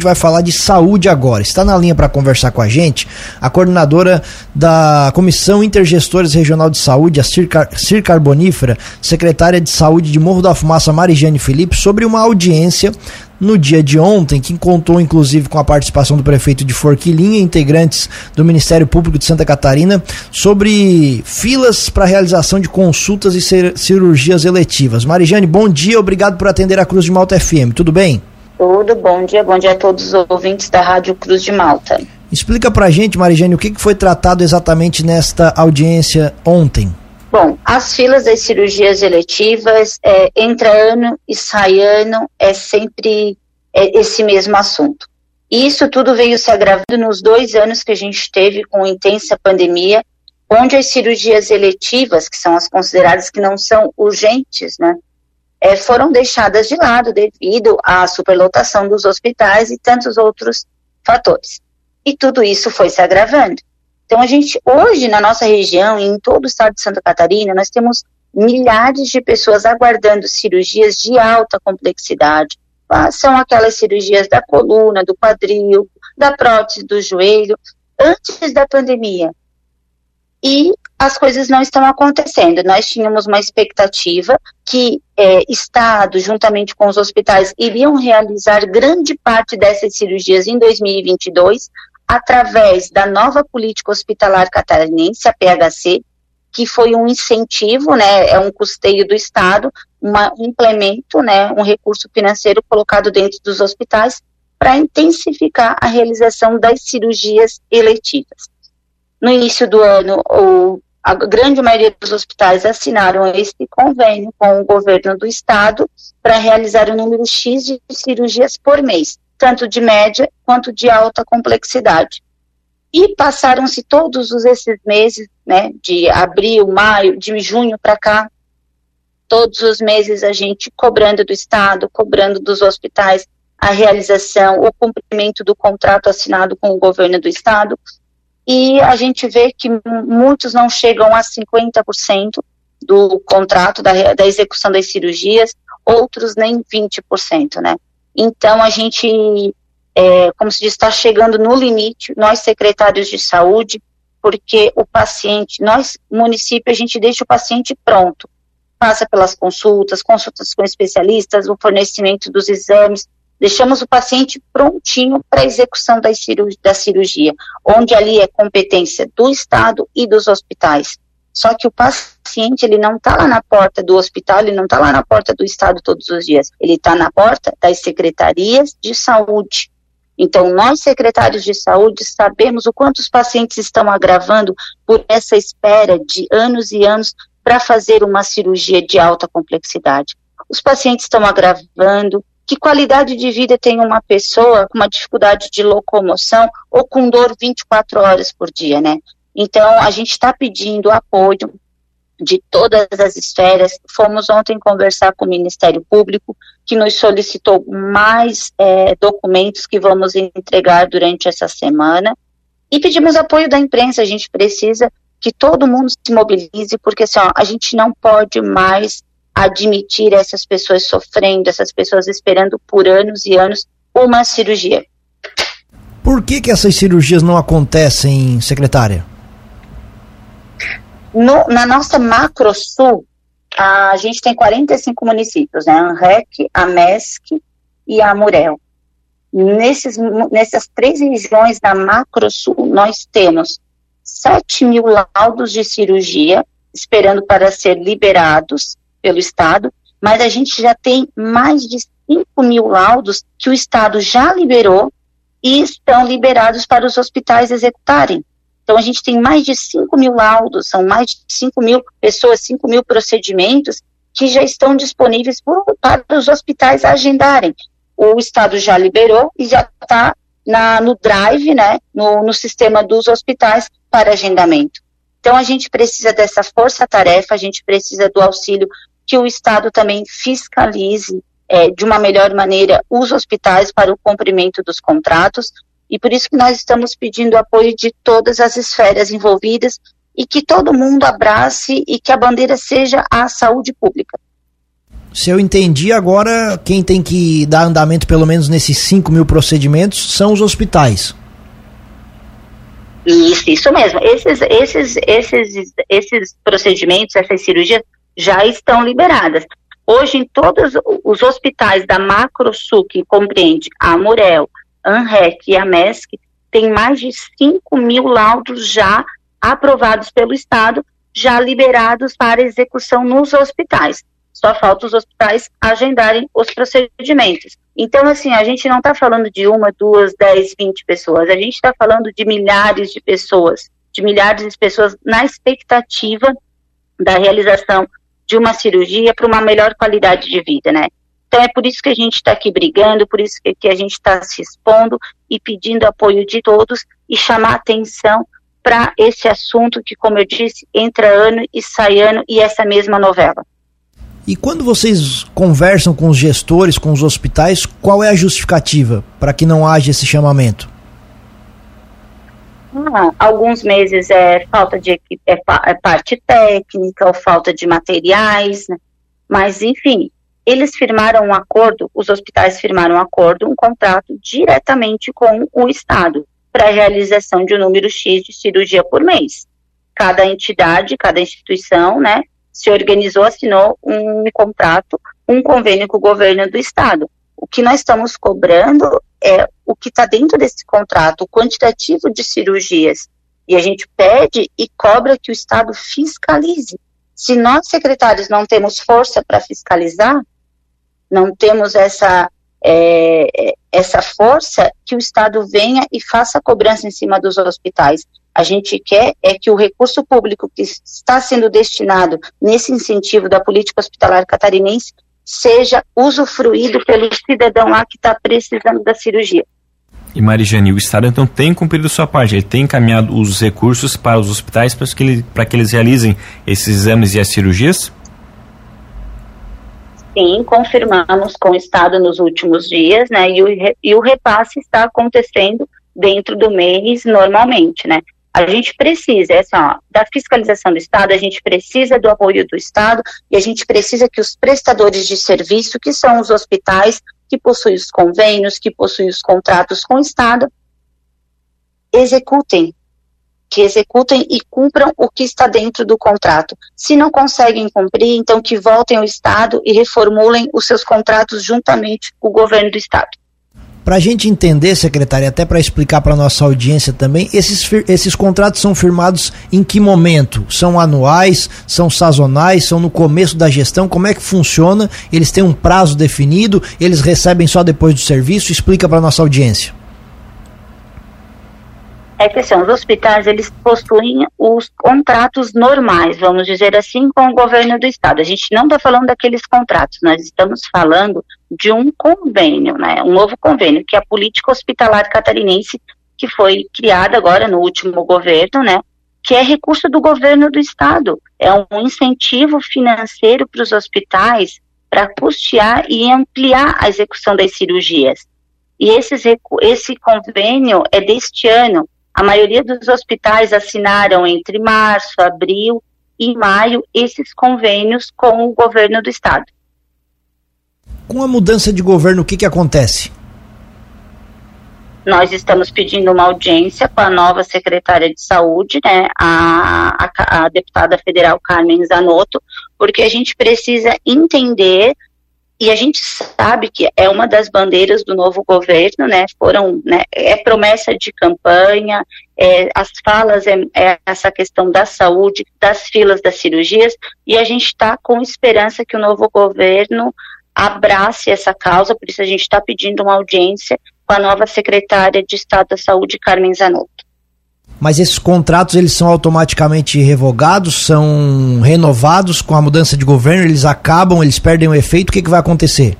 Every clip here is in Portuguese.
vai falar de saúde agora. Está na linha para conversar com a gente a coordenadora da Comissão Intergestores Regional de Saúde, a Cir, Cir Carbonífera, secretária de Saúde de Morro da Fumaça, Marijane Felipe, sobre uma audiência no dia de ontem, que contou inclusive com a participação do prefeito de Forquilinha, integrantes do Ministério Público de Santa Catarina, sobre filas para realização de consultas e cirurgias eletivas. Marijane, bom dia, obrigado por atender a Cruz de Malta FM. Tudo bem? Tudo, bom dia, bom dia a todos os ouvintes da Rádio Cruz de Malta. Explica pra gente, Marijane, o que foi tratado exatamente nesta audiência ontem? Bom, as filas das cirurgias eletivas, é, entra ano e sai ano, é sempre é, esse mesmo assunto. E isso tudo veio se agravando nos dois anos que a gente teve com intensa pandemia, onde as cirurgias eletivas, que são as consideradas que não são urgentes, né, é, foram deixadas de lado devido à superlotação dos hospitais e tantos outros fatores. E tudo isso foi se agravando. Então, a gente, hoje, na nossa região e em todo o estado de Santa Catarina, nós temos milhares de pessoas aguardando cirurgias de alta complexidade. São aquelas cirurgias da coluna, do quadril, da prótese do joelho, antes da pandemia. E as coisas não estão acontecendo. Nós tínhamos uma expectativa que é, Estado, juntamente com os hospitais, iriam realizar grande parte dessas cirurgias em 2022, através da nova política hospitalar catarinense, a PHC, que foi um incentivo, né, é um custeio do Estado, uma, um implemento, né, um recurso financeiro colocado dentro dos hospitais para intensificar a realização das cirurgias eletivas. No início do ano, o a grande maioria dos hospitais assinaram esse convênio com o governo do estado para realizar o número X de cirurgias por mês, tanto de média quanto de alta complexidade. E passaram-se todos esses meses, né, de abril, maio, de junho para cá, todos os meses a gente cobrando do Estado, cobrando dos hospitais a realização, o cumprimento do contrato assinado com o governo do Estado, e a gente vê que muitos não chegam a 50% do contrato, da, da execução das cirurgias, outros nem 20%, né? Então, a gente, é, como se diz, está chegando no limite, nós secretários de saúde, porque o paciente, nós, município, a gente deixa o paciente pronto, passa pelas consultas, consultas com especialistas, o fornecimento dos exames, deixamos o paciente prontinho para a execução da, cirurgia, onde ali é competência do Estado e dos hospitais. Só que o paciente, ele não está lá na porta do hospital, ele não está lá na porta do Estado todos os dias, ele está na porta das secretarias de saúde. Então, nós, secretários de saúde, sabemos o quanto os pacientes estão agravando por essa espera de anos e anos para fazer uma cirurgia de alta complexidade. Os pacientes estão agravando, que qualidade de vida tem uma pessoa com uma dificuldade de locomoção ou com dor 24 horas por dia, né? Então, a gente está pedindo apoio de todas as esferas. Fomos ontem conversar com o Ministério Público, que nos solicitou mais é, documentos que vamos entregar durante essa semana. E pedimos apoio da imprensa. A gente precisa que todo mundo se mobilize, porque assim, ó, a gente não pode mais admitir essas pessoas sofrendo, essas pessoas esperando por anos e anos uma cirurgia. Por que, que essas cirurgias não acontecem, secretária? No, na nossa Macro Sul, a gente tem 45 municípios, né? ANREC, a MESC e a Amurel. Nesses, nessas três regiões da Macro Sul, nós temos 7 mil laudos de cirurgia esperando para ser liberados pelo Estado, mas a gente já tem mais de 5 mil laudos que o Estado já liberou e estão liberados para os hospitais executarem. Então, a gente tem mais de 5 mil laudos, são mais de 5 mil pessoas, 5 mil procedimentos que já estão disponíveis por, para os hospitais agendarem. O Estado já liberou e já está no drive, né, no, no sistema dos hospitais para agendamento. Então, a gente precisa dessa força-tarefa, a gente precisa do auxílio que o Estado também fiscalize é, de uma melhor maneira os hospitais para o cumprimento dos contratos, e por isso que nós estamos pedindo apoio de todas as esferas envolvidas e que todo mundo abrace e que a bandeira seja a saúde pública. Se eu entendi, agora quem tem que dar andamento pelo menos nesses 5 mil procedimentos são os hospitais. Isso, isso mesmo. Esses, esses, esses, esses procedimentos, essas cirurgias já estão liberadas. Hoje, em todos os hospitais da Macrosul, que compreende a Amurel, ANREC e a MESC, tem mais de 5 mil laudos já aprovados pelo Estado, já liberados para execução nos hospitais. Só falta os hospitais agendarem os procedimentos. Então, assim, a gente não está falando de uma, duas, dez, vinte pessoas, a gente está falando de milhares de pessoas, de milhares de pessoas na expectativa da realização de uma cirurgia para uma melhor qualidade de vida, né? Então é por isso que a gente está aqui brigando, por isso que, a gente está se expondo e pedindo apoio de todos e chamar atenção para esse assunto que, como eu disse, entra ano e sai ano e essa mesma novela. E quando vocês conversam com os gestores, com os hospitais, qual é a justificativa para que não haja esse chamamento? Ah, alguns meses é falta de é, é parte técnica ou falta de materiais, né? mas enfim, eles firmaram um acordo, os hospitais firmaram um acordo, um contrato diretamente com o Estado para a realização de um número X de cirurgia por mês. Cada entidade, cada instituição, né, se organizou, assinou um contrato, um convênio com o governo do estado. O que nós estamos cobrando é o que está dentro desse contrato, o quantitativo de cirurgias. E a gente pede e cobra que o Estado fiscalize. Se nós, secretários, não temos força para fiscalizar, não temos essa, é, essa força, que o Estado venha e faça cobrança em cima dos hospitais. A gente quer é que o recurso público que está sendo destinado nesse incentivo da política hospitalar catarinense seja usufruído pelo cidadão lá que está precisando da cirurgia. E Marijane, o Estado então tem cumprido sua parte, ele tem encaminhado os recursos para os hospitais para que, ele, para que eles realizem esses exames e as cirurgias? Sim, confirmamos com o Estado nos últimos dias, né? E o, e o repasse está acontecendo dentro do mês normalmente, né? A gente precisa, é ó, da fiscalização do Estado, a gente precisa do apoio do Estado e a gente precisa que os prestadores de serviço, que são os hospitais, que possuem os convênios, que possuem os contratos com o Estado, executem, que executem e cumpram o que está dentro do contrato. Se não conseguem cumprir, então que voltem ao Estado e reformulem os seus contratos juntamente com o governo do Estado. Para a gente entender, secretária, até para explicar para nossa audiência também, esses, esses contratos são firmados em que momento? São anuais? São sazonais? São no começo da gestão? Como é que funciona? Eles têm um prazo definido? Eles recebem só depois do serviço? Explica para nossa audiência é que assim, os hospitais eles possuem os contratos normais, vamos dizer assim, com o governo do estado. A gente não está falando daqueles contratos, nós estamos falando de um convênio, né, um novo convênio, que é a política hospitalar catarinense, que foi criada agora no último governo, né, que é recurso do governo do estado. É um incentivo financeiro para os hospitais para custear e ampliar a execução das cirurgias. E esses, esse convênio é deste ano, a maioria dos hospitais assinaram entre março, abril e maio esses convênios com o governo do estado. Com a mudança de governo, o que, que acontece? Nós estamos pedindo uma audiência com a nova secretária de saúde, né, a, a, a deputada federal Carmen Zanotto, porque a gente precisa entender e a gente sabe que é uma das bandeiras do novo governo, né? Foram, né? É promessa de campanha, é, as falas é, é, essa questão da saúde, das filas das cirurgias, e a gente está com esperança que o novo governo abrace essa causa, por isso a gente está pedindo uma audiência com a nova secretária de Estado da Saúde, Carmen Zanotto. Mas esses contratos eles são automaticamente revogados, são renovados com a mudança de governo, eles acabam, eles perdem o efeito, o que, que vai acontecer?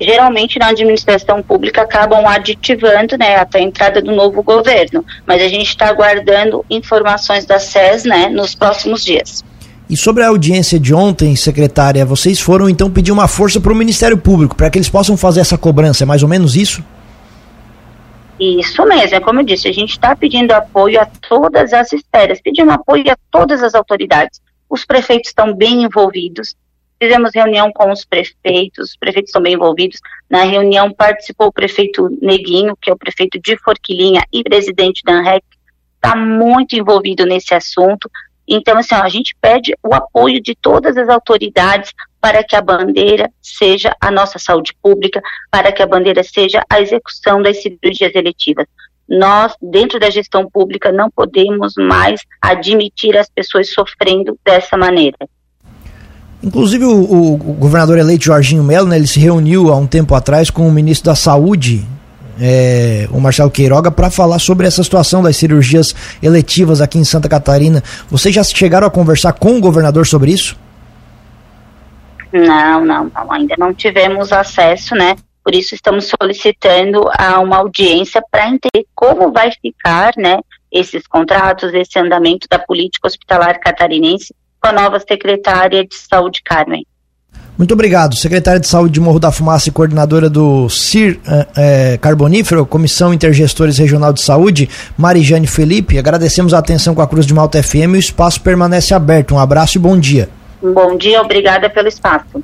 geralmente na administração pública acabam aditivando, né, até a entrada do novo governo. Mas a gente está aguardando informações da SES, né, nos próximos dias. E sobre a audiência de ontem, secretária, vocês foram então pedir uma força para o Ministério Público, para que eles possam fazer essa cobrança, é mais ou menos isso? Isso mesmo, é como eu disse, a gente está pedindo apoio a todas as esferas, pedindo apoio a todas as autoridades. Os prefeitos estão bem envolvidos, Fizemos reunião com os prefeitos, os prefeitos estão bem envolvidos. Na reunião participou o prefeito Neguinho, que é o prefeito de Forquilinha e presidente da ANREC, está muito envolvido nesse assunto. Então, assim, ó, a gente pede o apoio de todas as autoridades para que a bandeira seja a nossa saúde pública, para que a bandeira seja a execução das cirurgias eletivas. Nós, dentro da gestão pública, não podemos mais admitir as pessoas sofrendo dessa maneira. Inclusive o, o, governador eleito Jorginho Melo, né, ele se reuniu há um tempo atrás com o ministro da Saúde, é, o Marcelo Queiroga, para falar sobre essa situação das cirurgias eletivas aqui em Santa Catarina. Vocês já chegaram a conversar com o governador sobre isso? Não, não, não ainda não tivemos acesso, né? Por isso estamos solicitando a uma audiência para entender como vai ficar, né, esses contratos, esse andamento da política hospitalar catarinense com a nova secretária de saúde, Carmen. Muito obrigado. Secretária de Saúde de Morro da Fumaça e coordenadora do CIR é, Carbonífero, Comissão Intergestores Regional de Saúde, Marijane Felipe. Agradecemos a atenção com a Cruz de Malta FM e o espaço permanece aberto. Um abraço e bom dia. Bom dia, obrigada pelo espaço.